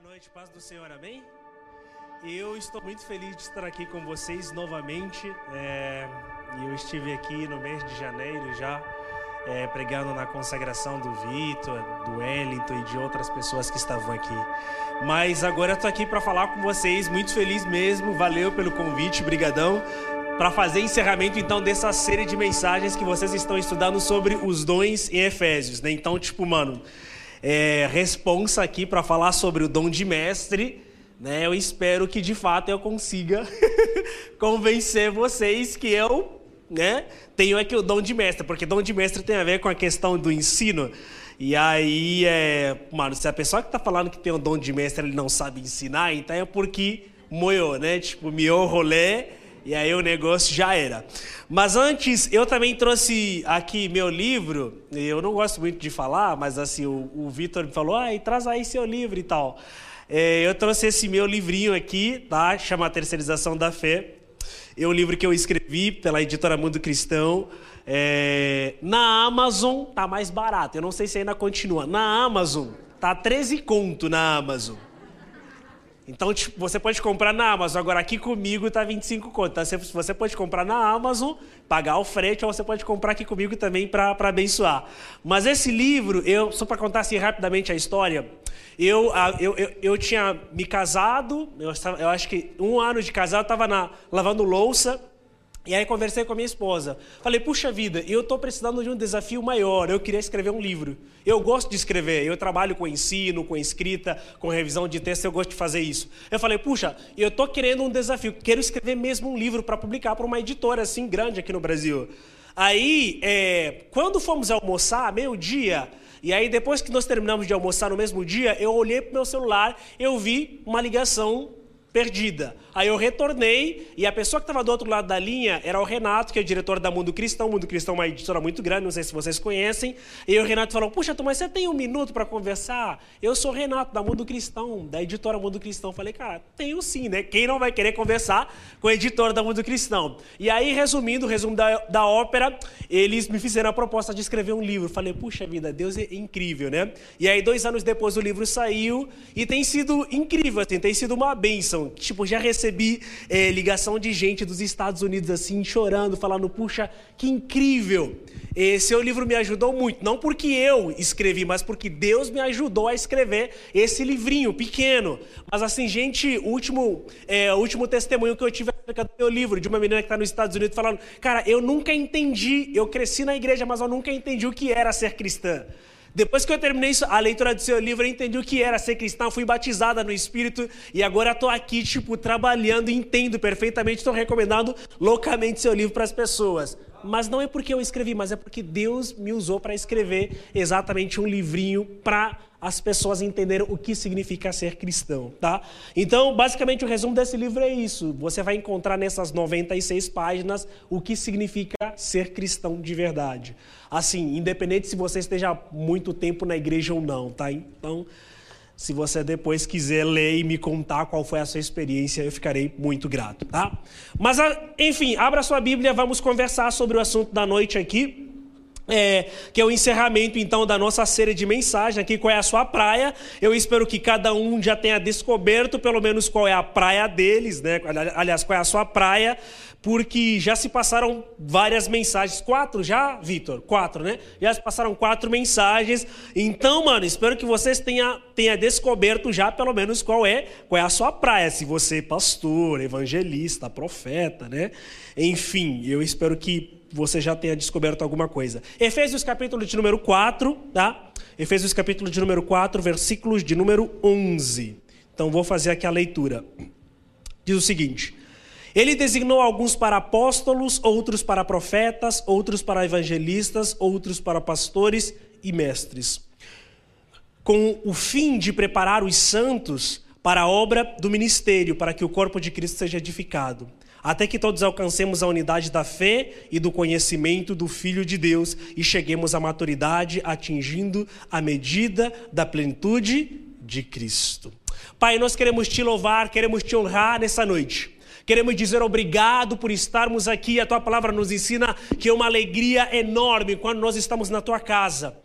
Boa noite, paz do Senhor, amém? Eu estou muito feliz de estar aqui com vocês novamente. É, eu estive aqui no mês de janeiro já, é, pregando na consagração do Vitor, do Wellington e de outras pessoas que estavam aqui. Mas agora eu estou aqui para falar com vocês, muito feliz mesmo. Valeu pelo convite, brigadão. Para fazer encerramento então dessa série de mensagens que vocês estão estudando sobre os dons em Efésios, né? Então, tipo, mano, é, responsa aqui para falar sobre o dom de mestre. Né? Eu espero que de fato eu consiga convencer vocês que eu né, tenho aqui o dom de mestre, porque dom de mestre tem a ver com a questão do ensino. E aí, é, mano, se a pessoa que está falando que tem o dom de mestre ele não sabe ensinar, então é porque moiou, né? Tipo, miou rolê e aí o negócio já era. Mas antes, eu também trouxe aqui meu livro. Eu não gosto muito de falar, mas assim, o, o Vitor me falou, ah, traz aí seu livro e tal. É, eu trouxe esse meu livrinho aqui, tá? Chama Terceirização da Fé. É um livro que eu escrevi pela editora Mundo Cristão. É, na Amazon tá mais barato. Eu não sei se ainda continua. Na Amazon tá 13 conto na Amazon. Então, tipo, você pode comprar na Amazon. Agora, aqui comigo tá 25 conto. Tá? Você pode comprar na Amazon, pagar o frete, ou você pode comprar aqui comigo também para abençoar. Mas esse livro, eu só para contar assim rapidamente a história, eu, eu, eu, eu tinha me casado, eu, eu acho que um ano de casado, estava lavando louça. E aí conversei com a minha esposa. Falei, puxa vida, eu estou precisando de um desafio maior. Eu queria escrever um livro. Eu gosto de escrever. Eu trabalho com ensino, com escrita, com revisão de texto. Eu gosto de fazer isso. Eu falei, puxa, eu estou querendo um desafio. Quero escrever mesmo um livro para publicar para uma editora assim grande aqui no Brasil. Aí, é, quando fomos almoçar, meio dia, e aí depois que nós terminamos de almoçar no mesmo dia, eu olhei para o meu celular, eu vi uma ligação perdida. Aí eu retornei e a pessoa que estava do outro lado da linha era o Renato, que é o diretor da Mundo Cristão. Mundo Cristão é uma editora muito grande, não sei se vocês conhecem. E o Renato falou: Puxa, mas você tem um minuto para conversar? Eu sou o Renato, da Mundo Cristão, da editora Mundo Cristão. Falei, cara, tenho sim, né? Quem não vai querer conversar com o editor da Mundo Cristão? E aí, resumindo, o resumo da, da ópera, eles me fizeram a proposta de escrever um livro. Falei, puxa vida, Deus é incrível, né? E aí, dois anos depois, o livro saiu e tem sido incrível, assim, tem sido uma bênção. Tipo, já recebi recebi é, ligação de gente dos Estados Unidos assim, chorando, falando: puxa, que incrível! Esse livro me ajudou muito, não porque eu escrevi, mas porque Deus me ajudou a escrever esse livrinho pequeno. Mas assim, gente, o último, é, último testemunho que eu tive acerca do meu livro, de uma menina que está nos Estados Unidos, falando: cara, eu nunca entendi, eu cresci na igreja, mas eu nunca entendi o que era ser cristã. Depois que eu terminei a leitura do seu livro, eu entendi o que era ser cristão, fui batizada no Espírito e agora estou aqui, tipo, trabalhando, entendo perfeitamente, estou recomendando loucamente seu livro para as pessoas. Mas não é porque eu escrevi, mas é porque Deus me usou para escrever exatamente um livrinho para as pessoas entenderem o que significa ser cristão, tá? Então, basicamente, o resumo desse livro é isso. Você vai encontrar nessas 96 páginas o que significa ser cristão de verdade. Assim, independente se você esteja muito tempo na igreja ou não, tá? Então, se você depois quiser ler e me contar qual foi a sua experiência, eu ficarei muito grato, tá? Mas, enfim, abra sua Bíblia, vamos conversar sobre o assunto da noite aqui é, que é o encerramento então da nossa série de mensagem aqui, qual é a sua praia. Eu espero que cada um já tenha descoberto pelo menos qual é a praia deles, né? Aliás, qual é a sua praia, porque já se passaram várias mensagens. Quatro já, Vitor? Quatro, né? Já se passaram quatro mensagens. Então, mano, espero que vocês tenham tenha descoberto já pelo menos qual é, qual é a sua praia. Se você é pastor, evangelista, profeta, né? Enfim, eu espero que você já tenha descoberto alguma coisa. Efésios capítulo de número 4, tá? Efésios capítulo de número 4, versículos de número 11. Então vou fazer aqui a leitura. Diz o seguinte: Ele designou alguns para apóstolos, outros para profetas, outros para evangelistas, outros para pastores e mestres, com o fim de preparar os santos para a obra do ministério, para que o corpo de Cristo seja edificado até que todos alcancemos a unidade da fé e do conhecimento do Filho de Deus e cheguemos à maturidade, atingindo a medida da plenitude de Cristo. Pai, nós queremos te louvar, queremos te honrar nessa noite. Queremos dizer obrigado por estarmos aqui. A tua palavra nos ensina que é uma alegria enorme quando nós estamos na tua casa.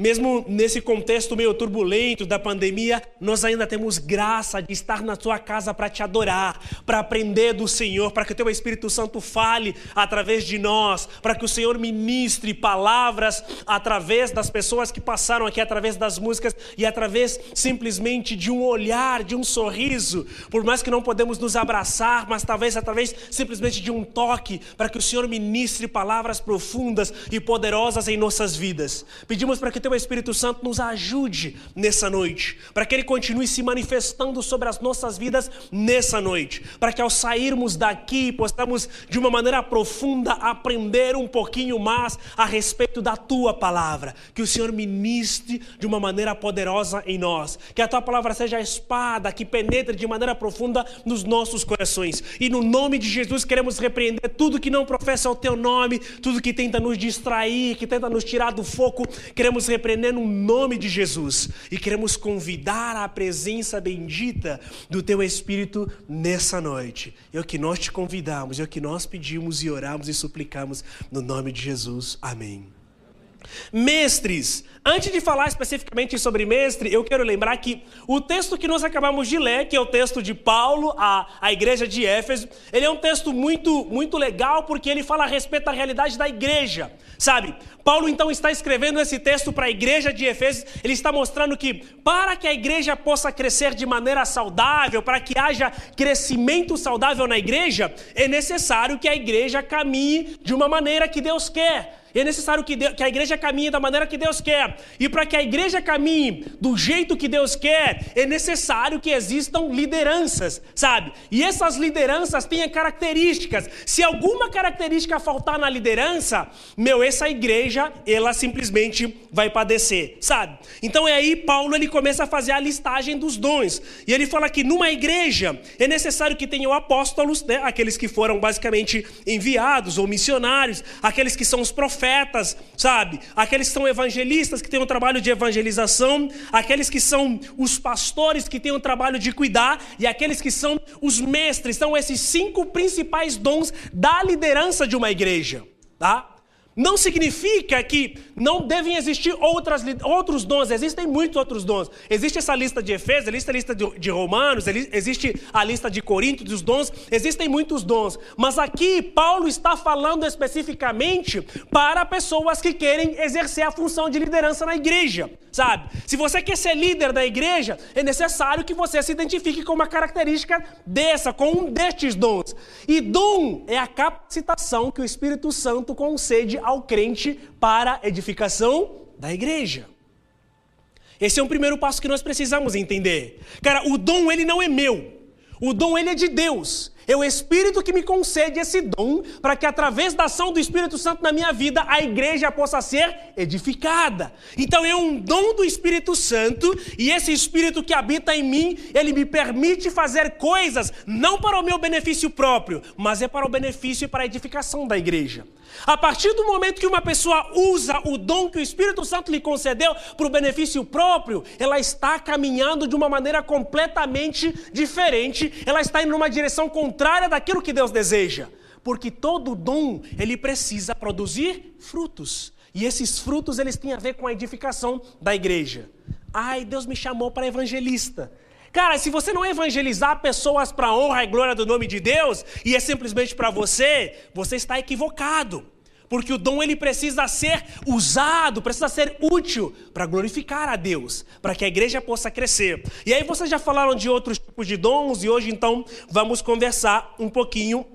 Mesmo nesse contexto meio turbulento da pandemia, nós ainda temos graça de estar na tua casa para te adorar, para aprender do Senhor, para que o teu Espírito Santo fale através de nós, para que o Senhor ministre palavras através das pessoas que passaram aqui, através das músicas e através simplesmente de um olhar, de um sorriso, por mais que não podemos nos abraçar, mas talvez através simplesmente de um toque, para que o Senhor ministre palavras profundas e poderosas em nossas vidas. Pedimos para que o teu Espírito Santo nos ajude nessa noite, para que ele continue se manifestando sobre as nossas vidas nessa noite, para que ao sairmos daqui possamos de uma maneira profunda aprender um pouquinho mais a respeito da tua palavra, que o Senhor ministre de uma maneira poderosa em nós, que a tua palavra seja a espada que penetre de maneira profunda nos nossos corações. E no nome de Jesus queremos repreender tudo que não professa o teu nome, tudo que tenta nos distrair, que tenta nos tirar do foco, queremos repreender no nome de Jesus e queremos convidar a presença bendita do teu Espírito nessa noite. É o que nós te convidamos, é o que nós pedimos e oramos e suplicamos no nome de Jesus. Amém. Mestres, antes de falar especificamente sobre mestre, eu quero lembrar que o texto que nós acabamos de ler, que é o texto de Paulo à, à igreja de Éfeso, ele é um texto muito, muito legal porque ele fala a respeito da realidade da igreja, sabe? Paulo então está escrevendo esse texto para a igreja de Efésios, ele está mostrando que para que a igreja possa crescer de maneira saudável, para que haja crescimento saudável na igreja, é necessário que a igreja caminhe de uma maneira que Deus quer. É necessário que, Deus, que, a igreja caminhe da maneira que Deus quer. E para que a igreja caminhe do jeito que Deus quer, é necessário que existam lideranças, sabe? E essas lideranças têm características. Se alguma característica faltar na liderança, meu, essa igreja, ela simplesmente vai padecer, sabe? Então é aí Paulo ele começa a fazer a listagem dos dons. E ele fala que numa igreja é necessário que tenham apóstolos, né? aqueles que foram basicamente enviados ou missionários, aqueles que são os profetas profetas, sabe? Aqueles que são evangelistas, que têm um trabalho de evangelização, aqueles que são os pastores, que têm um trabalho de cuidar, e aqueles que são os mestres. São esses cinco principais dons da liderança de uma igreja, tá? Não significa que não devem existir outras, outros dons, existem muitos outros dons. Existe essa lista de Efésios, existe a lista de, de Romanos, existe a lista de Coríntios, dos dons, existem muitos dons. Mas aqui Paulo está falando especificamente para pessoas que querem exercer a função de liderança na igreja, sabe? Se você quer ser líder da igreja, é necessário que você se identifique com uma característica dessa, com um destes dons. E dom é a capacitação que o Espírito Santo concede ao crente para edificação da igreja. Esse é um primeiro passo que nós precisamos entender. Cara, o dom ele não é meu. O dom ele é de Deus. É o Espírito que me concede esse dom para que através da ação do Espírito Santo na minha vida a igreja possa ser edificada. Então é um dom do Espírito Santo e esse Espírito que habita em mim, ele me permite fazer coisas não para o meu benefício próprio, mas é para o benefício e para a edificação da igreja. A partir do momento que uma pessoa usa o dom que o Espírito Santo lhe concedeu para o benefício próprio, ela está caminhando de uma maneira completamente diferente, ela está indo numa direção contrária daquilo que Deus deseja. Porque todo dom, ele precisa produzir frutos. E esses frutos, eles têm a ver com a edificação da igreja. Ai, Deus me chamou para evangelista. Cara, se você não evangelizar pessoas para honra e glória do nome de Deus, e é simplesmente para você, você está equivocado. Porque o dom ele precisa ser usado, precisa ser útil para glorificar a Deus, para que a igreja possa crescer. E aí vocês já falaram de outros tipos de dons e hoje então vamos conversar um pouquinho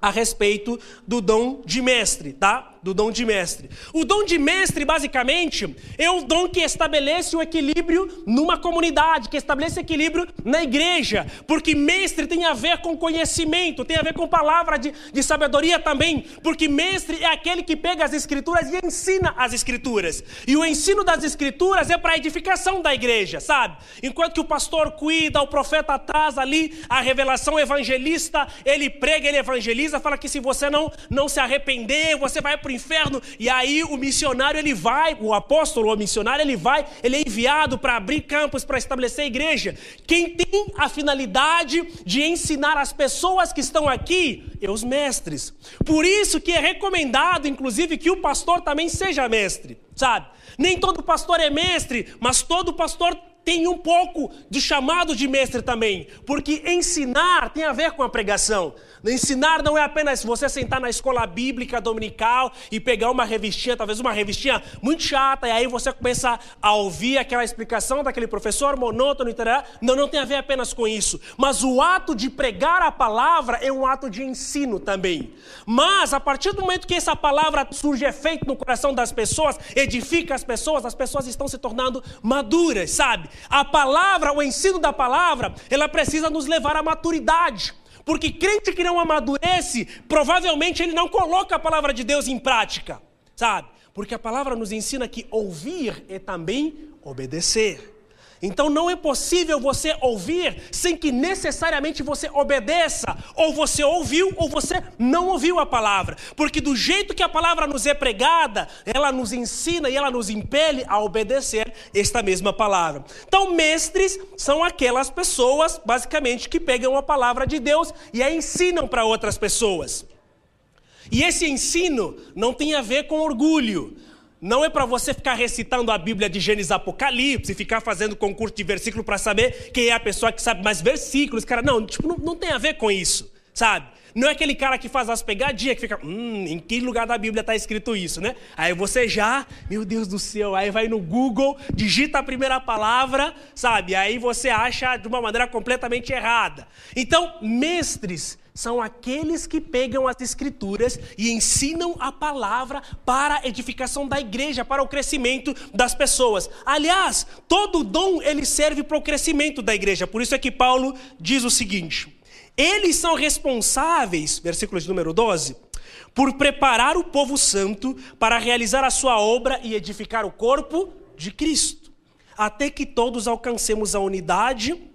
a respeito do dom de mestre, tá? Do dom de mestre. O dom de mestre, basicamente, é o dom que estabelece o equilíbrio numa comunidade, que estabelece equilíbrio na igreja. Porque mestre tem a ver com conhecimento, tem a ver com palavra de, de sabedoria também. Porque mestre é aquele que pega as escrituras e ensina as escrituras. E o ensino das escrituras é para a edificação da igreja, sabe? Enquanto que o pastor cuida, o profeta traz ali a revelação evangelista, ele prega, ele evangeliza, fala que se você não, não se arrepender, você vai para o inferno. E aí o missionário ele vai, o apóstolo ou missionário ele vai, ele é enviado para abrir campos, para estabelecer igreja. Quem tem a finalidade de ensinar as pessoas que estão aqui é os mestres. Por isso que é recomendado, inclusive, que o pastor também seja mestre, sabe? Nem todo pastor é mestre, mas todo pastor tem um pouco de chamado de mestre também, porque ensinar tem a ver com a pregação. Ensinar não é apenas você sentar na escola bíblica dominical e pegar uma revistinha, talvez uma revistinha muito chata, e aí você começa a ouvir aquela explicação daquele professor monótono, não, não tem a ver apenas com isso. Mas o ato de pregar a palavra é um ato de ensino também. Mas a partir do momento que essa palavra surge efeito no coração das pessoas, edifica as pessoas, as pessoas estão se tornando maduras, sabe? A palavra, o ensino da palavra, ela precisa nos levar à maturidade. Porque crente que não amadurece, provavelmente ele não coloca a palavra de Deus em prática, sabe? Porque a palavra nos ensina que ouvir é também obedecer. Então não é possível você ouvir sem que necessariamente você obedeça. Ou você ouviu ou você não ouviu a palavra. Porque do jeito que a palavra nos é pregada, ela nos ensina e ela nos impele a obedecer esta mesma palavra. Então, mestres são aquelas pessoas, basicamente, que pegam a palavra de Deus e a ensinam para outras pessoas. E esse ensino não tem a ver com orgulho, não é para você ficar recitando a Bíblia de Gênesis Apocalipse, ficar fazendo concurso de versículo para saber quem é a pessoa que sabe mais versículos. Cara, não, tipo, não, não tem a ver com isso, sabe? Não é aquele cara que faz as pegadinhas, que fica, hum, em que lugar da Bíblia está escrito isso, né? Aí você já, meu Deus do céu, aí vai no Google, digita a primeira palavra, sabe? Aí você acha de uma maneira completamente errada. Então, mestres são aqueles que pegam as escrituras e ensinam a palavra para a edificação da igreja, para o crescimento das pessoas. Aliás, todo dom ele serve para o crescimento da igreja. Por isso é que Paulo diz o seguinte: eles são responsáveis, versículo de número 12, por preparar o povo santo para realizar a sua obra e edificar o corpo de Cristo, até que todos alcancemos a unidade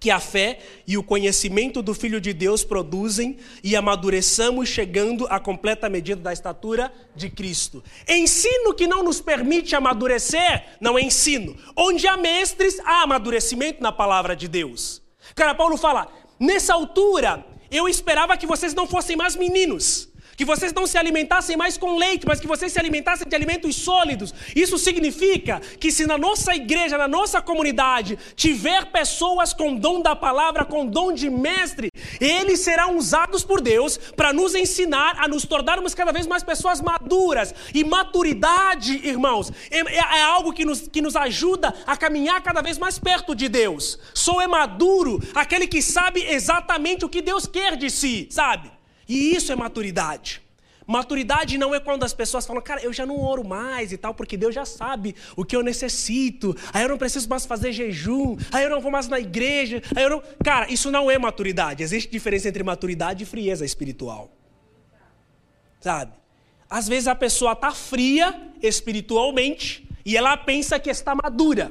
que a fé e o conhecimento do Filho de Deus produzem e amadureçamos chegando à completa medida da estatura de Cristo. Ensino que não nos permite amadurecer não é ensino. Onde há mestres, há amadurecimento na palavra de Deus. Cara, Paulo fala: nessa altura eu esperava que vocês não fossem mais meninos que vocês não se alimentassem mais com leite, mas que vocês se alimentassem de alimentos sólidos. Isso significa que se na nossa igreja, na nossa comunidade, tiver pessoas com dom da palavra, com dom de mestre, eles serão usados por Deus para nos ensinar a nos tornarmos cada vez mais pessoas maduras. E maturidade, irmãos, é, é, é algo que nos, que nos ajuda a caminhar cada vez mais perto de Deus. Só é maduro aquele que sabe exatamente o que Deus quer de si, sabe? E isso é maturidade. Maturidade não é quando as pessoas falam, cara, eu já não oro mais e tal, porque Deus já sabe o que eu necessito, aí eu não preciso mais fazer jejum, aí eu não vou mais na igreja, aí eu não. Cara, isso não é maturidade. Existe diferença entre maturidade e frieza espiritual. Sabe? Às vezes a pessoa está fria espiritualmente e ela pensa que está madura.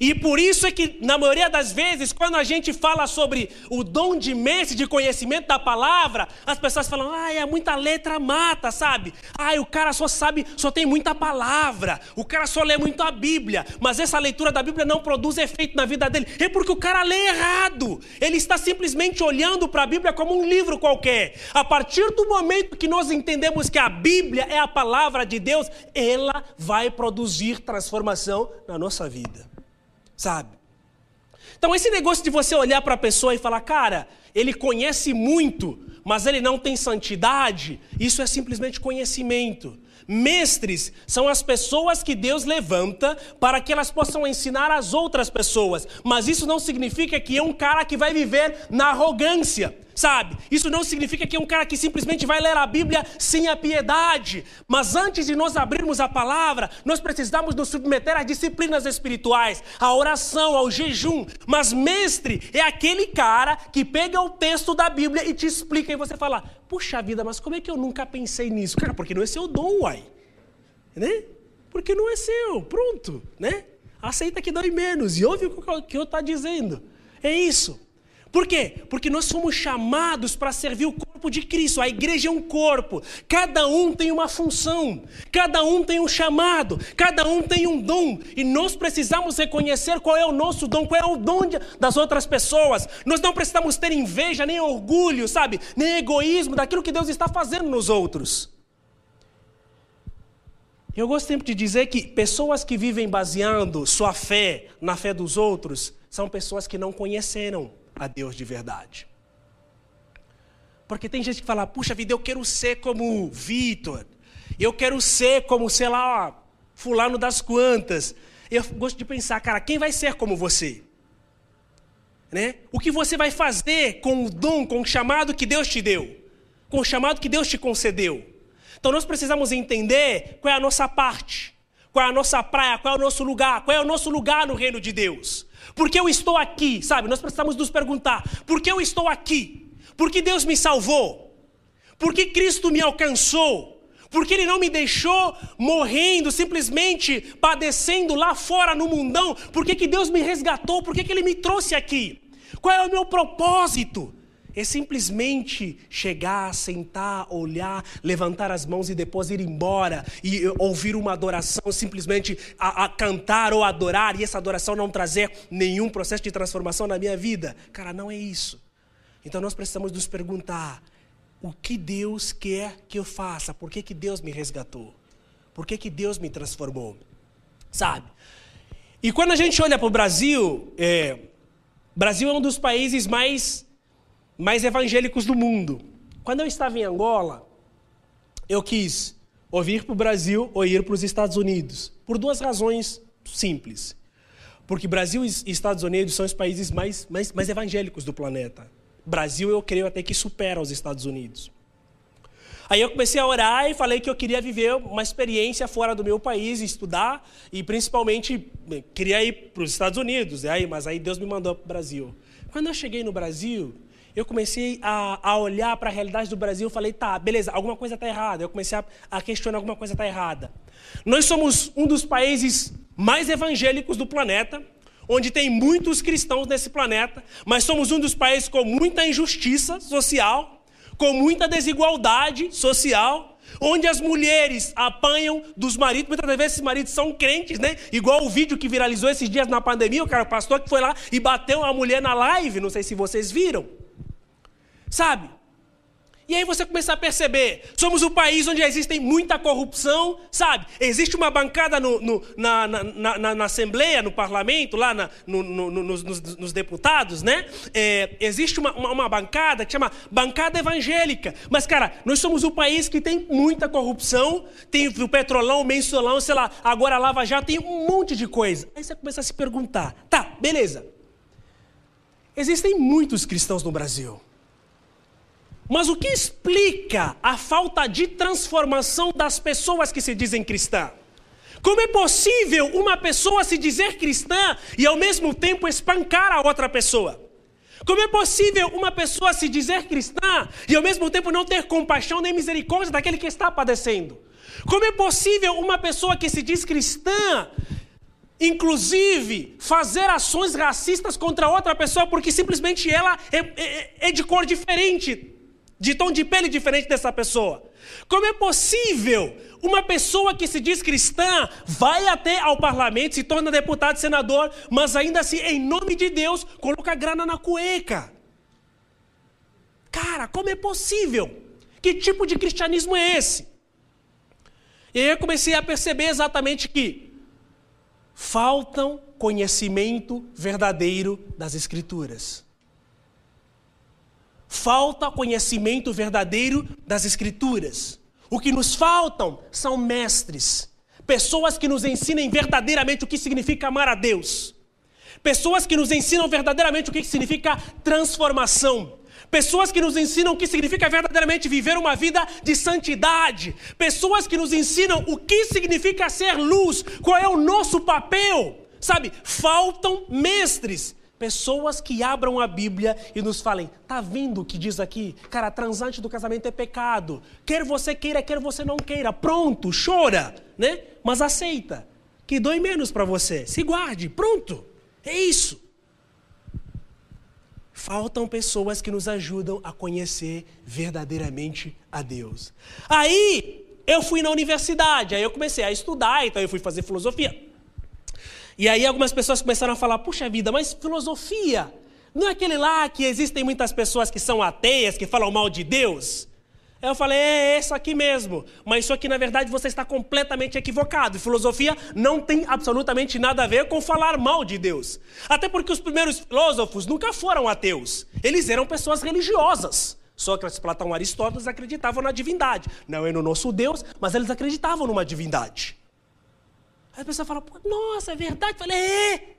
E por isso é que, na maioria das vezes, quando a gente fala sobre o dom de mestre, de conhecimento da palavra, as pessoas falam, ah, é muita letra mata, sabe? Ah, o cara só sabe, só tem muita palavra, o cara só lê muito a Bíblia, mas essa leitura da Bíblia não produz efeito na vida dele. É porque o cara lê errado. Ele está simplesmente olhando para a Bíblia como um livro qualquer. A partir do momento que nós entendemos que a Bíblia é a palavra de Deus, ela vai produzir transformação na nossa vida sabe? Então, esse negócio de você olhar para a pessoa e falar, cara, ele conhece muito, mas ele não tem santidade, isso é simplesmente conhecimento. Mestres são as pessoas que Deus levanta para que elas possam ensinar as outras pessoas, mas isso não significa que é um cara que vai viver na arrogância sabe? Isso não significa que é um cara que simplesmente vai ler a Bíblia sem a piedade. Mas antes de nós abrirmos a palavra, nós precisamos nos submeter às disciplinas espirituais, à oração, ao jejum. Mas mestre é aquele cara que pega o texto da Bíblia e te explica e você fala: puxa vida, mas como é que eu nunca pensei nisso? Cara, porque não é seu dom, uai. Né? Porque não é seu, pronto, né? Aceita que dói menos e ouve o que eu estou dizendo. É isso. Por quê? Porque nós somos chamados para servir o corpo corpo de Cristo, a igreja é um corpo. Cada um tem uma função, cada um tem um chamado, cada um tem um dom. E nós precisamos reconhecer qual é o nosso dom, qual é o dom das outras pessoas. Nós não precisamos ter inveja, nem orgulho, sabe? Nem egoísmo daquilo que Deus está fazendo nos outros. Eu gosto sempre de dizer que pessoas que vivem baseando sua fé na fé dos outros são pessoas que não conheceram a Deus de verdade. Porque tem gente que fala, puxa vida, eu quero ser como Vitor, eu quero ser como, sei lá, fulano das quantas. Eu gosto de pensar, cara, quem vai ser como você? Né? O que você vai fazer com o dom, com o chamado que Deus te deu? Com o chamado que Deus te concedeu? Então nós precisamos entender qual é a nossa parte, qual é a nossa praia, qual é o nosso lugar, qual é o nosso lugar no reino de Deus. Por que eu estou aqui? Sabe, nós precisamos nos perguntar: por que eu estou aqui? Por que Deus me salvou? Por que Cristo me alcançou? Porque Ele não me deixou morrendo, simplesmente padecendo lá fora no mundão? Por que, que Deus me resgatou? Por que, que Ele me trouxe aqui? Qual é o meu propósito? É simplesmente chegar, sentar, olhar, levantar as mãos e depois ir embora e ouvir uma adoração, simplesmente a, a cantar ou adorar e essa adoração não trazer nenhum processo de transformação na minha vida. Cara, não é isso. Então nós precisamos nos perguntar: o que Deus quer que eu faça? Por que, que Deus me resgatou? Por que, que Deus me transformou? Sabe? E quando a gente olha para o Brasil, é, Brasil é um dos países mais mais evangélicos do mundo. Quando eu estava em Angola, eu quis ou vir para o Brasil ou ir para os Estados Unidos, por duas razões simples. Porque Brasil e Estados Unidos são os países mais, mais, mais evangélicos do planeta. Brasil, eu creio até que supera os Estados Unidos. Aí eu comecei a orar e falei que eu queria viver uma experiência fora do meu país, estudar e principalmente queria ir para os Estados Unidos. Aí, mas aí Deus me mandou para o Brasil. Quando eu cheguei no Brasil, eu comecei a, a olhar para a realidade do Brasil e falei, tá, beleza, alguma coisa está errada. Eu comecei a, a questionar alguma coisa está errada. Nós somos um dos países mais evangélicos do planeta, onde tem muitos cristãos nesse planeta, mas somos um dos países com muita injustiça social, com muita desigualdade social, onde as mulheres apanham dos maridos, muitas vezes esses maridos são crentes, né? Igual o vídeo que viralizou esses dias na pandemia, o cara pastor que foi lá e bateu a mulher na live, não sei se vocês viram. Sabe? E aí você começa a perceber, somos um país onde existe muita corrupção, sabe? Existe uma bancada no, no, na, na, na, na, Assembleia, no Parlamento, lá no, nos, nos, deputados, né? É, existe uma, uma, uma, bancada que chama bancada evangélica. Mas, cara, nós somos um país que tem muita corrupção, tem o petrolão, o mensolão, sei lá, agora a Lava já tem um monte de coisa. Aí você começa a se perguntar, tá, beleza. Existem muitos cristãos no Brasil. Mas o que explica a falta de transformação das pessoas que se dizem cristã? Como é possível uma pessoa se dizer cristã e ao mesmo tempo espancar a outra pessoa? Como é possível uma pessoa se dizer cristã e ao mesmo tempo não ter compaixão nem misericórdia daquele que está padecendo? Como é possível uma pessoa que se diz cristã, inclusive, fazer ações racistas contra outra pessoa porque simplesmente ela é, é, é de cor diferente de tom de pele diferente dessa pessoa. Como é possível uma pessoa que se diz cristã vai até ao parlamento, se torna deputado, senador, mas ainda assim, em nome de Deus, coloca grana na cueca? Cara, como é possível? Que tipo de cristianismo é esse? E aí eu comecei a perceber exatamente que faltam conhecimento verdadeiro das Escrituras. Falta conhecimento verdadeiro das Escrituras. O que nos faltam são mestres, pessoas que nos ensinem verdadeiramente o que significa amar a Deus, pessoas que nos ensinam verdadeiramente o que significa transformação, pessoas que nos ensinam o que significa verdadeiramente viver uma vida de santidade, pessoas que nos ensinam o que significa ser luz, qual é o nosso papel. Sabe, faltam mestres Pessoas que abram a Bíblia e nos falem: tá vendo o que diz aqui? Cara, transante do casamento é pecado. Quer você queira, quer você não queira. Pronto, chora, né? Mas aceita. Que dói menos para você. Se guarde, pronto. É isso. faltam pessoas que nos ajudam a conhecer verdadeiramente a Deus. Aí eu fui na universidade, aí eu comecei a estudar, então eu fui fazer filosofia. E aí algumas pessoas começaram a falar: puxa vida, mas filosofia, não é aquele lá que existem muitas pessoas que são ateias, que falam mal de Deus? Eu falei, é isso aqui mesmo. Mas isso aqui, na verdade, você está completamente equivocado. Filosofia não tem absolutamente nada a ver com falar mal de Deus. Até porque os primeiros filósofos nunca foram ateus. Eles eram pessoas religiosas. Sócrates, Platão, Aristóteles acreditavam na divindade. Não é no nosso Deus, mas eles acreditavam numa divindade. Aí a pessoa fala, nossa, é verdade? Eu falei, é.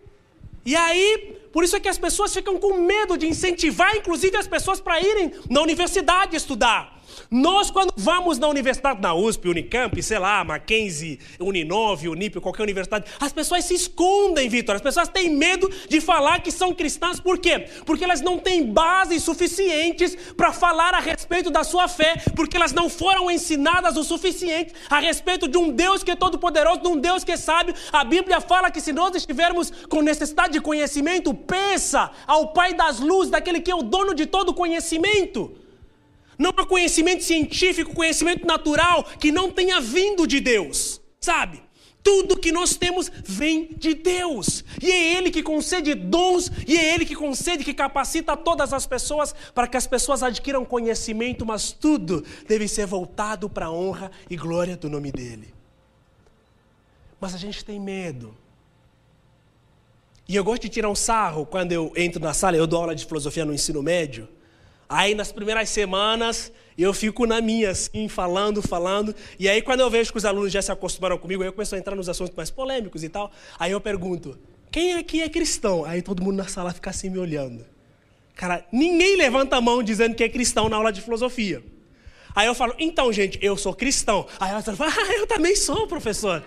E aí, por isso é que as pessoas ficam com medo de incentivar, inclusive, as pessoas para irem na universidade estudar. Nós, quando vamos na universidade, na USP, Unicamp, sei lá, Mackenzie, Uninove, Unip, qualquer universidade, as pessoas se escondem, Vitor. As pessoas têm medo de falar que são cristãs. Por quê? Porque elas não têm bases suficientes para falar a respeito da sua fé, porque elas não foram ensinadas o suficiente a respeito de um Deus que é todo-poderoso, de um Deus que é sábio. A Bíblia fala que se nós estivermos com necessidade de conhecimento, peça ao Pai das luzes, daquele que é o dono de todo conhecimento. Não há conhecimento científico, conhecimento natural que não tenha vindo de Deus, sabe? Tudo que nós temos vem de Deus. E é Ele que concede dons, e é Ele que concede, que capacita todas as pessoas para que as pessoas adquiram conhecimento, mas tudo deve ser voltado para a honra e glória do nome dEle. Mas a gente tem medo. E eu gosto de tirar um sarro quando eu entro na sala, eu dou aula de filosofia no ensino médio. Aí nas primeiras semanas eu fico na minha, assim, falando, falando. E aí quando eu vejo que os alunos já se acostumaram comigo, aí eu começo a entrar nos assuntos mais polêmicos e tal. Aí eu pergunto: quem aqui é cristão? Aí todo mundo na sala fica assim me olhando. Cara, ninguém levanta a mão dizendo que é cristão na aula de filosofia. Aí eu falo: então, gente, eu sou cristão. Aí ela fala: ah, eu também sou, professor.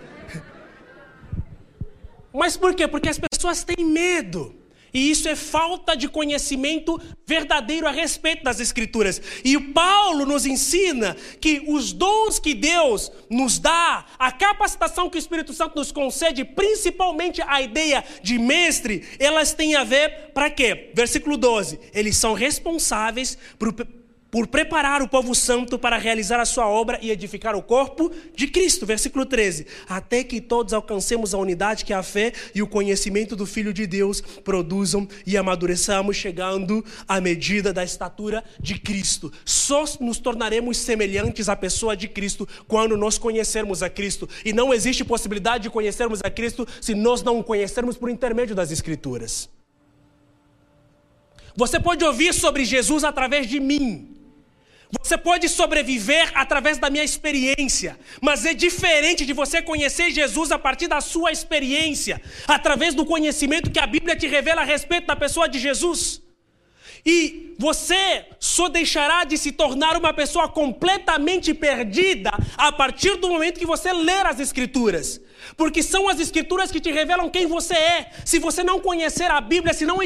Mas por quê? Porque as pessoas têm medo. E isso é falta de conhecimento verdadeiro a respeito das Escrituras. E Paulo nos ensina que os dons que Deus nos dá, a capacitação que o Espírito Santo nos concede, principalmente a ideia de mestre, elas têm a ver para quê? Versículo 12: eles são responsáveis por por preparar o povo santo para realizar a sua obra e edificar o corpo de Cristo. Versículo 13. Até que todos alcancemos a unidade que a fé e o conhecimento do Filho de Deus produzam e amadureçamos, chegando à medida da estatura de Cristo. Só nos tornaremos semelhantes à pessoa de Cristo quando nós conhecermos a Cristo. E não existe possibilidade de conhecermos a Cristo se nós não o conhecermos por intermédio das Escrituras. Você pode ouvir sobre Jesus através de mim. Você pode sobreviver através da minha experiência, mas é diferente de você conhecer Jesus a partir da sua experiência, através do conhecimento que a Bíblia te revela a respeito da pessoa de Jesus. E você só deixará de se tornar uma pessoa completamente perdida a partir do momento que você ler as Escrituras. Porque são as Escrituras que te revelam quem você é. Se você não conhecer a Bíblia, se não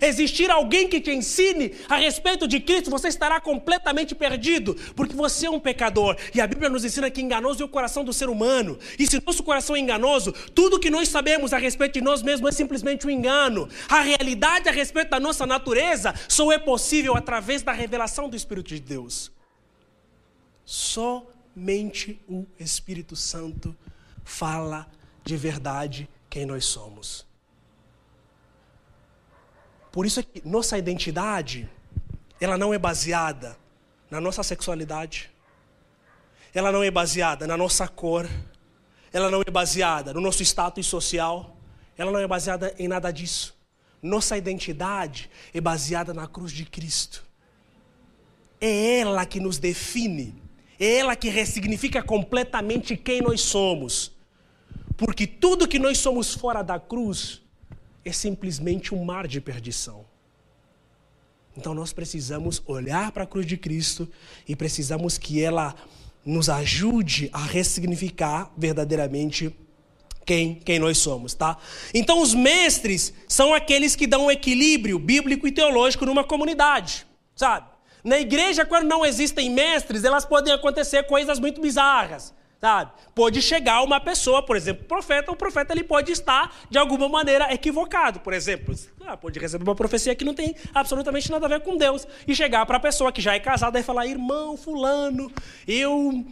existir alguém que te ensine a respeito de Cristo, você estará completamente perdido. Porque você é um pecador. E a Bíblia nos ensina que enganoso é o coração do ser humano. E se nosso coração é enganoso, tudo que nós sabemos a respeito de nós mesmos é simplesmente um engano. A realidade a respeito da nossa natureza só é possível através da revelação do Espírito de Deus. Somente o Espírito Santo fala de verdade quem nós somos. Por isso é que nossa identidade, ela não é baseada na nossa sexualidade, ela não é baseada na nossa cor, ela não é baseada no nosso status social, ela não é baseada em nada disso. Nossa identidade é baseada na cruz de Cristo. É ela que nos define, é ela que ressignifica completamente quem nós somos. Porque tudo que nós somos fora da cruz é simplesmente um mar de perdição. Então nós precisamos olhar para a cruz de Cristo e precisamos que ela nos ajude a ressignificar verdadeiramente quem, quem nós somos, tá? Então os mestres são aqueles que dão um equilíbrio bíblico e teológico numa comunidade, sabe? Na igreja, quando não existem mestres, elas podem acontecer coisas muito bizarras Sabe? Pode chegar uma pessoa, por exemplo, profeta, o profeta ele pode estar de alguma maneira equivocado, por exemplo. Ah, pode receber uma profecia que não tem absolutamente nada a ver com Deus e chegar para a pessoa que já é casada e falar: "Irmão fulano, eu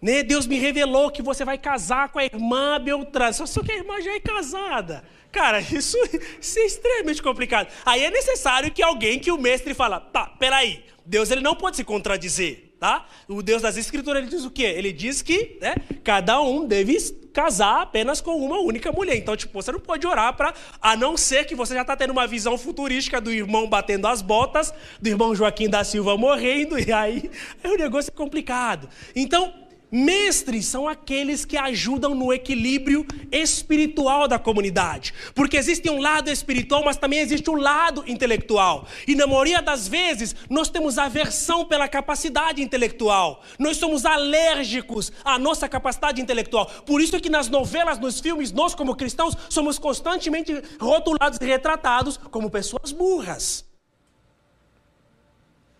né, Deus me revelou que você vai casar com a irmã Beltrán. Só que a irmã já é casada. Cara, isso, isso é extremamente complicado. Aí é necessário que alguém, que o mestre fala, tá, peraí, Deus ele não pode se contradizer tá? O Deus das Escrituras ele diz o quê? Ele diz que né, cada um deve casar apenas com uma única mulher. Então, tipo, você não pode orar para, a não ser que você já está tendo uma visão futurística do irmão batendo as botas, do irmão Joaquim da Silva morrendo, e aí é um negócio complicado. Então, Mestres são aqueles que ajudam no equilíbrio espiritual da comunidade. Porque existe um lado espiritual, mas também existe um lado intelectual. E na maioria das vezes, nós temos aversão pela capacidade intelectual. Nós somos alérgicos à nossa capacidade intelectual. Por isso que nas novelas, nos filmes, nós como cristãos somos constantemente rotulados e retratados como pessoas burras.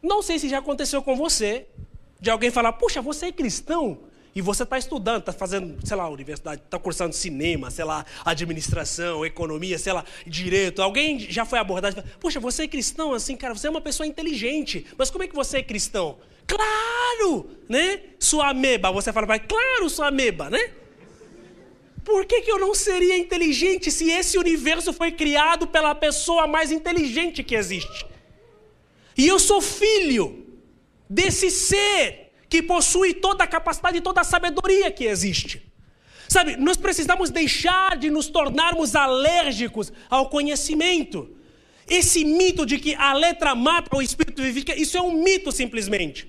Não sei se já aconteceu com você, de alguém falar, puxa, você é cristão e você está estudando, está fazendo, sei lá, universidade, está cursando cinema, sei lá, administração, economia, sei lá, direito. Alguém já foi abordado, puxa, você é cristão, assim, cara, você é uma pessoa inteligente, mas como é que você é cristão? Claro, né? Sua ameba, você fala, vai, claro, sua ameba, né? Por que, que eu não seria inteligente se esse universo foi criado pela pessoa mais inteligente que existe? E eu sou filho desse ser que possui toda a capacidade e toda a sabedoria que existe. Sabe, nós precisamos deixar de nos tornarmos alérgicos ao conhecimento. Esse mito de que a letra mata, o espírito vivifica, isso é um mito simplesmente.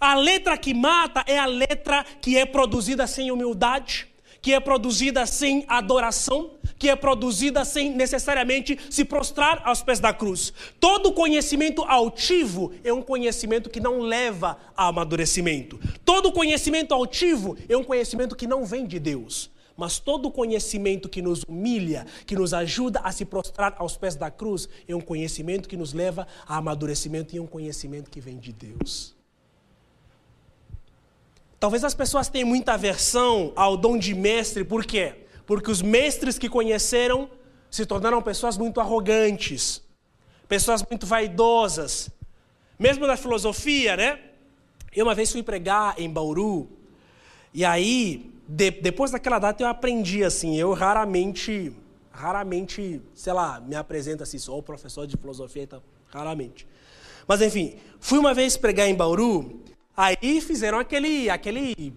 A letra que mata é a letra que é produzida sem humildade, que é produzida sem adoração, que é produzida sem necessariamente se prostrar aos pés da cruz. Todo conhecimento altivo é um conhecimento que não leva a amadurecimento. Todo conhecimento altivo é um conhecimento que não vem de Deus. Mas todo conhecimento que nos humilha, que nos ajuda a se prostrar aos pés da cruz, é um conhecimento que nos leva a amadurecimento e é um conhecimento que vem de Deus. Talvez as pessoas tenham muita aversão ao dom de mestre, por quê? Porque os mestres que conheceram se tornaram pessoas muito arrogantes, pessoas muito vaidosas. Mesmo na filosofia, né? Eu uma vez fui pregar em Bauru, e aí, de, depois daquela data, eu aprendi assim, eu raramente, raramente, sei lá, me apresento assim, sou professor de filosofia e tal, raramente. Mas enfim, fui uma vez pregar em Bauru, aí fizeram aquele, aquele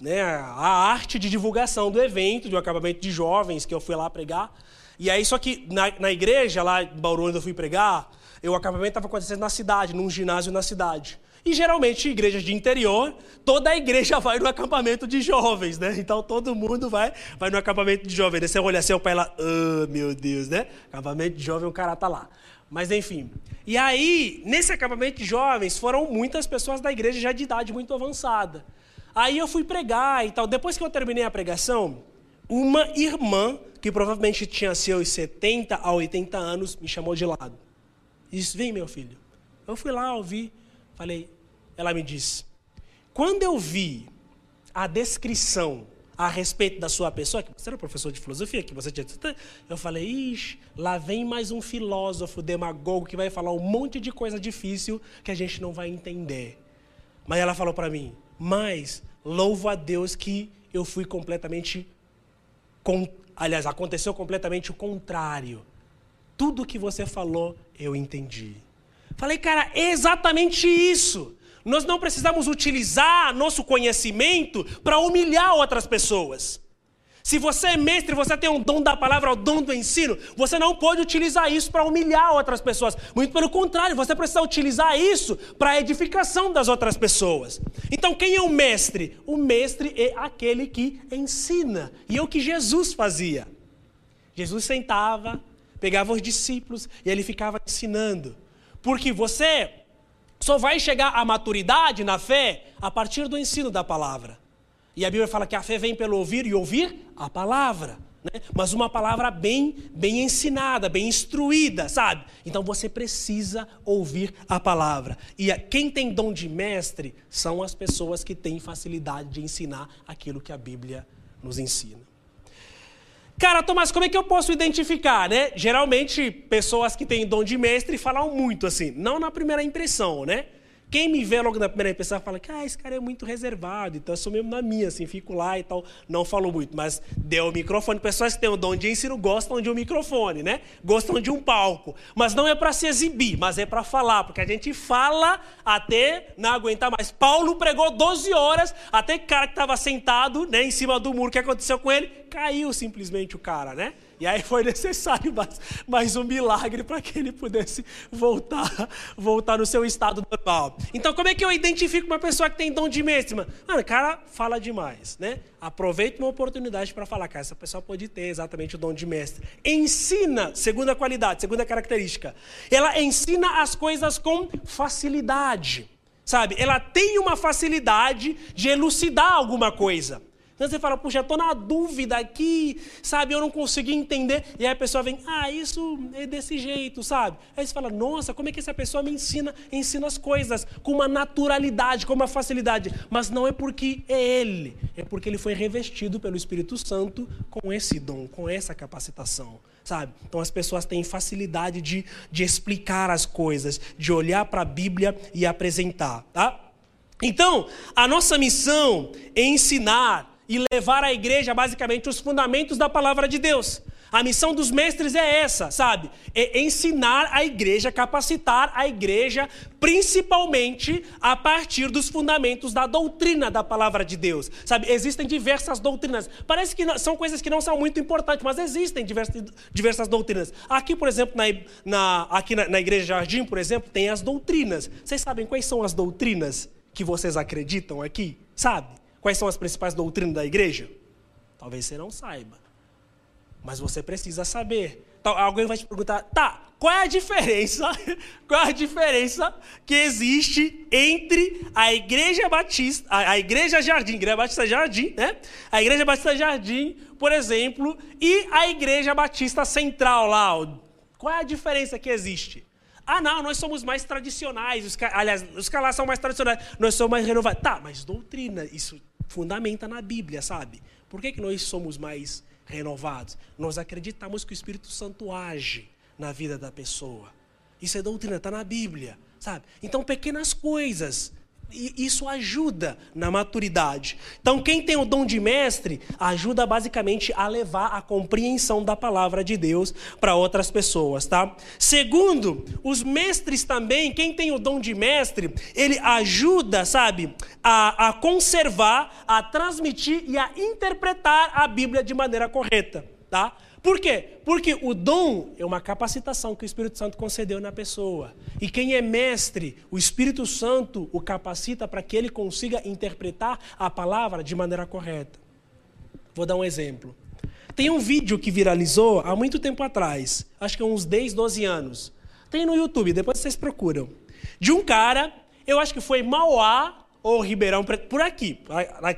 né, a arte de divulgação do evento, de um acabamento de jovens que eu fui lá pregar. E aí, só que na, na igreja, lá em Bauru, onde eu fui pregar, o acampamento estava acontecendo na cidade, num ginásio na cidade. E geralmente, igrejas de interior, toda a igreja vai no acampamento de jovens, né? Então todo mundo vai, vai no acampamento de jovens. Daí você olha o pai lá, oh, meu Deus, né? Acampamento de jovem, o cara tá lá. Mas enfim. E aí, nesse acampamento de jovens, foram muitas pessoas da igreja já de idade muito avançada. Aí eu fui pregar e tal. Depois que eu terminei a pregação, uma irmã, que provavelmente tinha seus 70 a 80 anos, me chamou de lado. Disse: Vem, meu filho. Eu fui lá, ouvi, falei. Ela me disse: Quando eu vi a descrição a respeito da sua pessoa, que você era professor de filosofia, que você tinha. Eu falei, ixi, lá vem mais um filósofo demagogo que vai falar um monte de coisa difícil que a gente não vai entender. Mas ela falou para mim, mas louvo a Deus que eu fui completamente. Com, aliás, aconteceu completamente o contrário. Tudo que você falou, eu entendi. Falei, cara, é exatamente isso. Nós não precisamos utilizar nosso conhecimento para humilhar outras pessoas. Se você é mestre, você tem um dom da palavra, o dom do ensino, você não pode utilizar isso para humilhar outras pessoas. Muito pelo contrário, você precisa utilizar isso para a edificação das outras pessoas. Então, quem é o mestre? O mestre é aquele que ensina. E é o que Jesus fazia. Jesus sentava, pegava os discípulos e ele ficava ensinando. Porque você só vai chegar à maturidade na fé a partir do ensino da palavra. E a Bíblia fala que a fé vem pelo ouvir e ouvir a palavra. né? mas uma palavra bem, bem ensinada, bem instruída, sabe? Então você precisa ouvir a palavra. E quem tem dom de mestre são as pessoas que têm facilidade de ensinar aquilo que a Bíblia nos ensina. Cara, Tomás, como é que eu posso identificar, né? Geralmente, pessoas que têm dom de mestre falam muito assim, não na primeira impressão, né? Quem me vê logo na primeira impressão fala que ah, esse cara é muito reservado, então eu sou mesmo na minha, assim, fico lá e tal, não falo muito, mas deu o microfone. Pessoas que têm o dom de ensino gostam de um microfone, né? Gostam de um palco. Mas não é para se exibir, mas é para falar, porque a gente fala até não aguentar mais. Paulo pregou 12 horas, até que o cara que estava sentado né, em cima do muro, o que aconteceu com ele? Caiu simplesmente o cara, né? E aí foi necessário mais, mais um milagre para que ele pudesse voltar, voltar no seu estado normal. Então, como é que eu identifico uma pessoa que tem dom de mestre? Mano, o cara fala demais, né? Aproveita uma oportunidade para falar, cara, essa pessoa pode ter exatamente o dom de mestre. Ensina, segunda qualidade, segunda característica. Ela ensina as coisas com facilidade, sabe? Ela tem uma facilidade de elucidar alguma coisa. Então você fala, puxa, estou na dúvida aqui, sabe? Eu não consegui entender. E aí a pessoa vem, ah, isso é desse jeito, sabe? Aí você fala, nossa, como é que essa pessoa me ensina, ensina as coisas com uma naturalidade, com uma facilidade. Mas não é porque é ele, é porque ele foi revestido pelo Espírito Santo com esse dom, com essa capacitação. Sabe? Então as pessoas têm facilidade de, de explicar as coisas, de olhar para a Bíblia e apresentar, tá? Então, a nossa missão é ensinar e levar à igreja basicamente os fundamentos da palavra de Deus. A missão dos mestres é essa, sabe? É ensinar a igreja, capacitar a igreja, principalmente a partir dos fundamentos da doutrina da palavra de Deus. Sabe? Existem diversas doutrinas. Parece que são coisas que não são muito importantes, mas existem diversas, diversas doutrinas. Aqui, por exemplo, na, na aqui na, na Igreja Jardim, por exemplo, tem as doutrinas. Vocês sabem quais são as doutrinas que vocês acreditam aqui? Sabe? Quais são as principais doutrinas da igreja? Talvez você não saiba. Mas você precisa saber. Então, alguém vai te perguntar, tá, qual é a diferença? Qual é a diferença que existe entre a Igreja Batista, a, a Igreja Jardim, Igreja Batista Jardim, né? A Igreja Batista Jardim, por exemplo, e a Igreja Batista Central lá. Qual é a diferença que existe? Ah, não, nós somos mais tradicionais. Os, aliás, os caras são mais tradicionais, nós somos mais renovados. Tá, mas doutrina, isso fundamenta na Bíblia, sabe? Por que, que nós somos mais renovados? Nós acreditamos que o Espírito Santo age na vida da pessoa. Isso é doutrina, está na Bíblia, sabe? Então, pequenas coisas isso ajuda na maturidade. Então, quem tem o dom de mestre ajuda basicamente a levar a compreensão da palavra de Deus para outras pessoas, tá? Segundo, os mestres também, quem tem o dom de mestre, ele ajuda, sabe, a, a conservar, a transmitir e a interpretar a Bíblia de maneira correta, tá? Por quê? Porque o dom é uma capacitação que o Espírito Santo concedeu na pessoa. E quem é mestre, o Espírito Santo o capacita para que ele consiga interpretar a palavra de maneira correta. Vou dar um exemplo. Tem um vídeo que viralizou há muito tempo atrás, acho que uns 10, 12 anos. Tem no YouTube, depois vocês procuram. De um cara, eu acho que foi Mauá ou Ribeirão Preto, por aqui,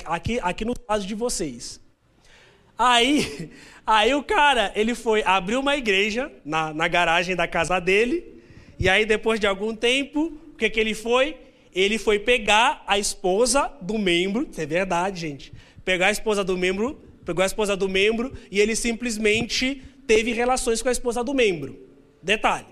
aqui, aqui no caso de vocês. Aí, aí o cara, ele foi, abriu uma igreja na, na garagem da casa dele, e aí depois de algum tempo, o que, que ele foi? Ele foi pegar a esposa do membro, é verdade, gente, pegar a esposa do membro, pegou a esposa do membro, e ele simplesmente teve relações com a esposa do membro. Detalhe.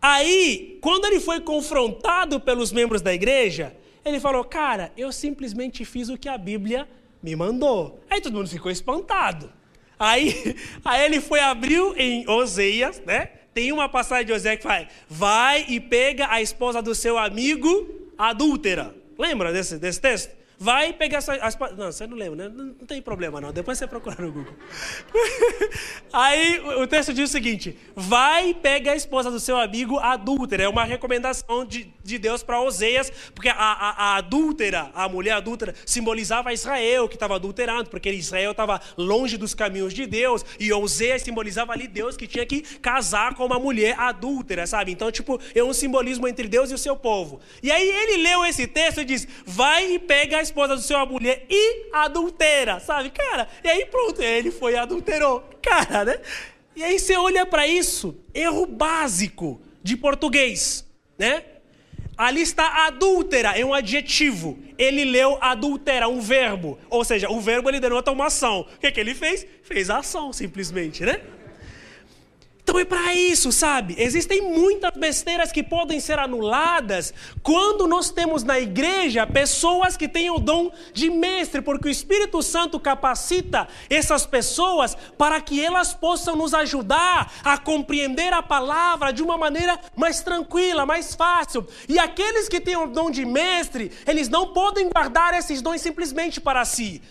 Aí, quando ele foi confrontado pelos membros da igreja, ele falou: Cara, eu simplesmente fiz o que a Bíblia me mandou. Aí todo mundo ficou espantado. Aí, aí ele foi, abriu em Oseias, né? Tem uma passagem de Oseias que fala: vai e pega a esposa do seu amigo adúltera. Lembra desse, desse texto? Vai pegar essa. As, não, você não lembra, né? Não, não, tem problema, não. Depois você procura no Google. Aí o texto diz o seguinte: vai pega a esposa do seu amigo adúltera. É uma recomendação de, de Deus para Oseias, porque a, a, a, adúltera, a mulher adúltera, simbolizava Israel, que estava adulterando, porque Israel estava longe dos caminhos de Deus, e Oseias simbolizava ali Deus que tinha que casar com uma mulher adúltera, sabe? Então, tipo, é um simbolismo entre Deus e o seu povo. E aí ele leu esse texto e diz: vai e pega a esposa do Senhor a mulher e adultera, sabe? Cara, e aí pronto, ele foi e adulterou. Cara, né? E aí você olha para isso, erro básico de português, né? Ali está adúltera, é um adjetivo. Ele leu adúltera, um verbo. Ou seja, o verbo ele denota uma ação. O que, que ele fez? Fez a ação, simplesmente, né? Então é para isso, sabe? Existem muitas besteiras que podem ser anuladas quando nós temos na igreja pessoas que têm o dom de mestre, porque o Espírito Santo capacita essas pessoas para que elas possam nos ajudar a compreender a palavra de uma maneira mais tranquila, mais fácil. E aqueles que têm o dom de mestre, eles não podem guardar esses dons simplesmente para si.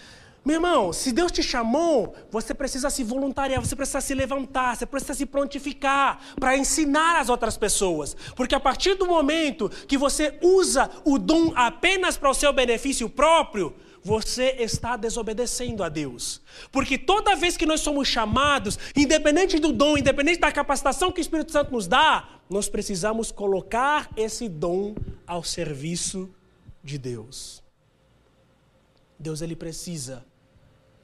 Meu irmão, se Deus te chamou, você precisa se voluntariar, você precisa se levantar, você precisa se prontificar para ensinar as outras pessoas. Porque a partir do momento que você usa o dom apenas para o seu benefício próprio, você está desobedecendo a Deus. Porque toda vez que nós somos chamados, independente do dom, independente da capacitação que o Espírito Santo nos dá, nós precisamos colocar esse dom ao serviço de Deus. Deus ele precisa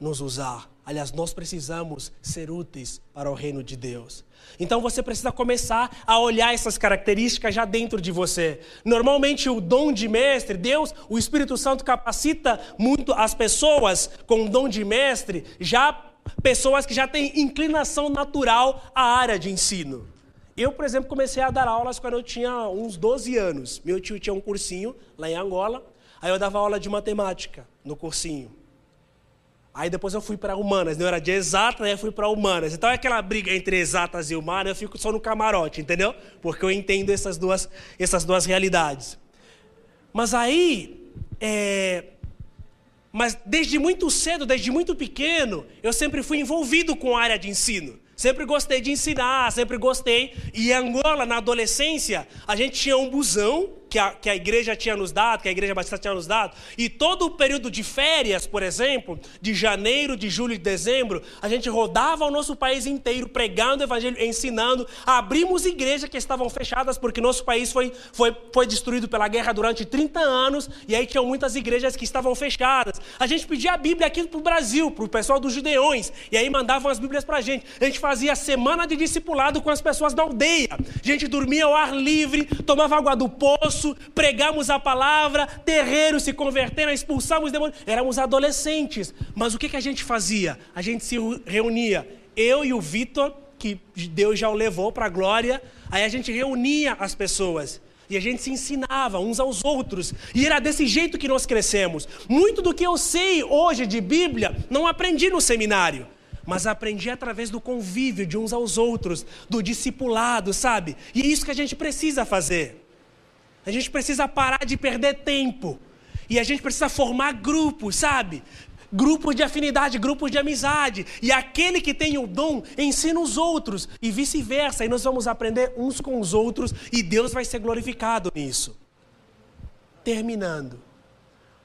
nos usar. Aliás, nós precisamos ser úteis para o reino de Deus. Então você precisa começar a olhar essas características já dentro de você. Normalmente, o dom de mestre, Deus, o Espírito Santo capacita muito as pessoas com o dom de mestre, já pessoas que já têm inclinação natural à área de ensino. Eu, por exemplo, comecei a dar aulas quando eu tinha uns 12 anos. Meu tio tinha um cursinho lá em Angola, aí eu dava aula de matemática no cursinho. Aí depois eu fui para humanas, né? eu era de exatas, aí eu fui para humanas. Então é aquela briga entre exatas e humanas, eu fico só no camarote, entendeu? Porque eu entendo essas duas, essas duas realidades. Mas aí, é... mas desde muito cedo, desde muito pequeno, eu sempre fui envolvido com a área de ensino. Sempre gostei de ensinar, sempre gostei. E em Angola, na adolescência, a gente tinha um busão que a, que a igreja tinha nos dado, que a igreja batista tinha nos dado, e todo o período de férias, por exemplo, de janeiro, de julho e de dezembro, a gente rodava o nosso país inteiro pregando o evangelho, ensinando, abrimos igrejas que estavam fechadas, porque nosso país foi, foi, foi destruído pela guerra durante 30 anos, e aí tinham muitas igrejas que estavam fechadas. A gente pedia a Bíblia aqui para o Brasil, para o pessoal dos judeões, e aí mandavam as Bíblias para a gente. A gente fazia semana de discipulado com as pessoas da aldeia. A gente dormia ao ar livre, tomava água do poço, pregamos a palavra, terreiros se converteram, expulsamos demônios. Éramos adolescentes. Mas o que, que a gente fazia? A gente se reunia, eu e o Vitor, que Deus já o levou para a glória, aí a gente reunia as pessoas. E a gente se ensinava uns aos outros. E era desse jeito que nós crescemos. Muito do que eu sei hoje de Bíblia, não aprendi no seminário. Mas aprendi através do convívio de uns aos outros, do discipulado, sabe? E é isso que a gente precisa fazer. A gente precisa parar de perder tempo. E a gente precisa formar grupos, sabe? Grupos de afinidade, grupos de amizade. E aquele que tem o dom ensina os outros. E vice-versa. E nós vamos aprender uns com os outros. E Deus vai ser glorificado nisso. Terminando.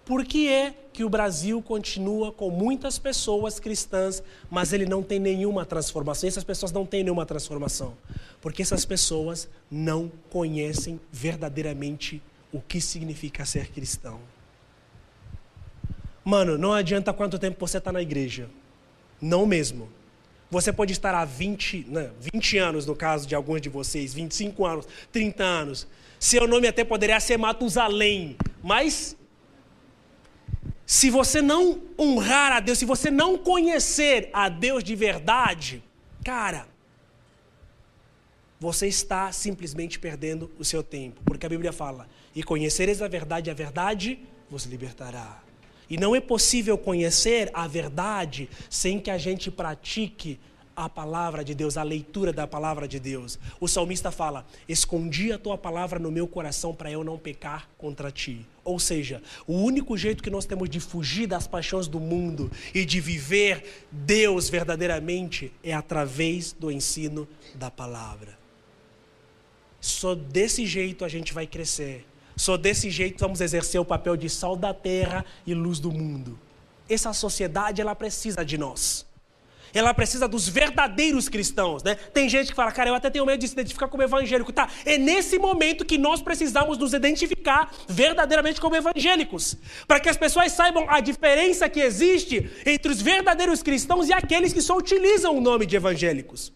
Por que é que o Brasil continua com muitas pessoas cristãs, mas ele não tem nenhuma transformação? Essas pessoas não têm nenhuma transformação. Porque essas pessoas não conhecem verdadeiramente o que significa ser cristão. Mano, não adianta quanto tempo você está na igreja. Não mesmo. Você pode estar há 20, né, 20 anos, no caso de alguns de vocês, 25 anos, 30 anos. Seu nome até poderia ser Matusalém, mas se você não honrar a Deus, se você não conhecer a Deus de verdade, cara, você está simplesmente perdendo o seu tempo. Porque a Bíblia fala: e conhecereis a verdade, a verdade vos libertará. E não é possível conhecer a verdade sem que a gente pratique a palavra de Deus, a leitura da palavra de Deus. O salmista fala: Escondi a tua palavra no meu coração para eu não pecar contra ti. Ou seja, o único jeito que nós temos de fugir das paixões do mundo e de viver Deus verdadeiramente é através do ensino da palavra. Só desse jeito a gente vai crescer. Só desse jeito vamos exercer o papel de sal da terra e luz do mundo. Essa sociedade ela precisa de nós. Ela precisa dos verdadeiros cristãos, né? Tem gente que fala, cara, eu até tenho medo de se identificar como evangélico. Tá, é nesse momento que nós precisamos nos identificar verdadeiramente como evangélicos. Para que as pessoas saibam a diferença que existe entre os verdadeiros cristãos e aqueles que só utilizam o nome de evangélicos.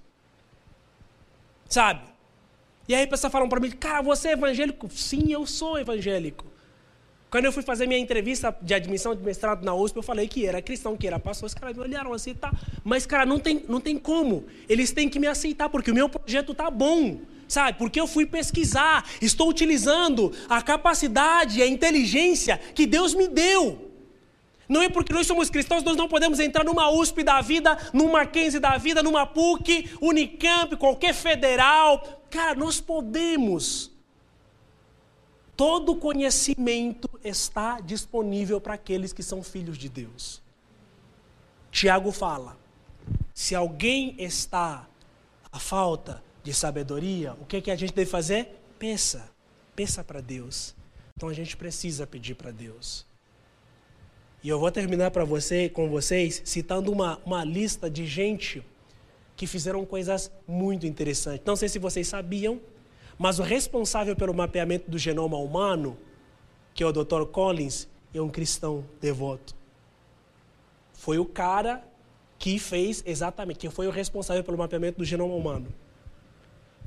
Sabe? E aí a pessoa fala para mim, cara, você é evangélico? Sim, eu sou evangélico. Quando eu fui fazer minha entrevista de admissão de mestrado na USP, eu falei que era cristão, que era pastor. Os caras me olharam assim, tá. Mas, cara, não tem, não tem como. Eles têm que me aceitar, porque o meu projeto tá bom. Sabe? Porque eu fui pesquisar. Estou utilizando a capacidade, a inteligência que Deus me deu. Não é porque nós somos cristãos, nós não podemos entrar numa USP da vida, numa Mackenzie da vida, numa PUC, Unicamp, qualquer federal. Cara, nós podemos. Todo conhecimento está disponível para aqueles que são filhos de Deus. Tiago fala: se alguém está à falta de sabedoria, o que, é que a gente deve fazer? Peça, peça para Deus. Então a gente precisa pedir para Deus. E eu vou terminar para você, com vocês, citando uma, uma lista de gente que fizeram coisas muito interessantes. Não sei se vocês sabiam, mas o responsável pelo mapeamento do genoma humano, que é o Dr. Collins, é um cristão devoto. Foi o cara que fez exatamente, que foi o responsável pelo mapeamento do genoma humano.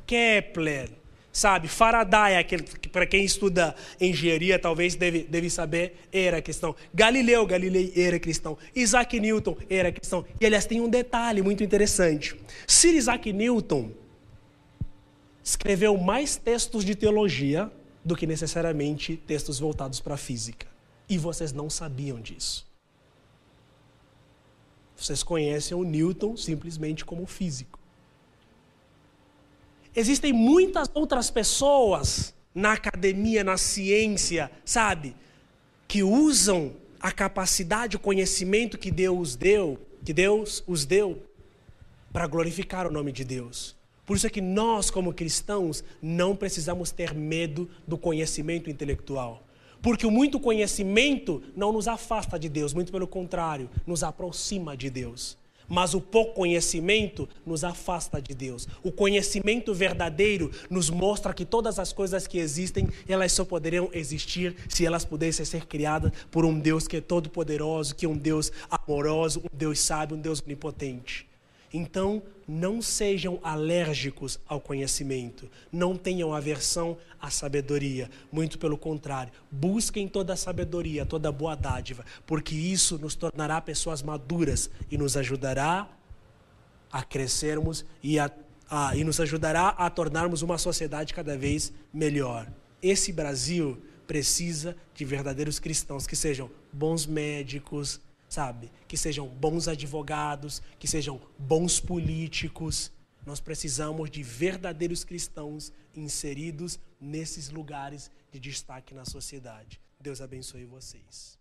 Kepler, sabe? Faraday, aquele que para quem estuda engenharia talvez deve, deve saber, era cristão. Galileu Galilei era cristão. Isaac Newton era cristão. E aliás, tem um detalhe muito interessante. Sir Isaac Newton escreveu mais textos de teologia do que necessariamente textos voltados para a física. E vocês não sabiam disso. Vocês conhecem o Newton simplesmente como físico. Existem muitas outras pessoas na academia, na ciência, sabe, que usam a capacidade, o conhecimento que Deus deu, que Deus os deu para glorificar o nome de Deus. Por isso é que nós, como cristãos, não precisamos ter medo do conhecimento intelectual. Porque o muito conhecimento não nos afasta de Deus, muito pelo contrário, nos aproxima de Deus. Mas o pouco conhecimento nos afasta de Deus. O conhecimento verdadeiro nos mostra que todas as coisas que existem, elas só poderiam existir se elas pudessem ser criadas por um Deus que é todo poderoso, que é um Deus amoroso, um Deus sábio, um Deus onipotente. Então, não sejam alérgicos ao conhecimento, não tenham aversão à sabedoria, muito pelo contrário, busquem toda a sabedoria, toda a boa dádiva, porque isso nos tornará pessoas maduras e nos ajudará a crescermos e, a, a, e nos ajudará a tornarmos uma sociedade cada vez melhor. Esse Brasil precisa de verdadeiros cristãos que sejam bons médicos, sabe? Que sejam bons advogados, que sejam bons políticos. Nós precisamos de verdadeiros cristãos inseridos nesses lugares de destaque na sociedade. Deus abençoe vocês.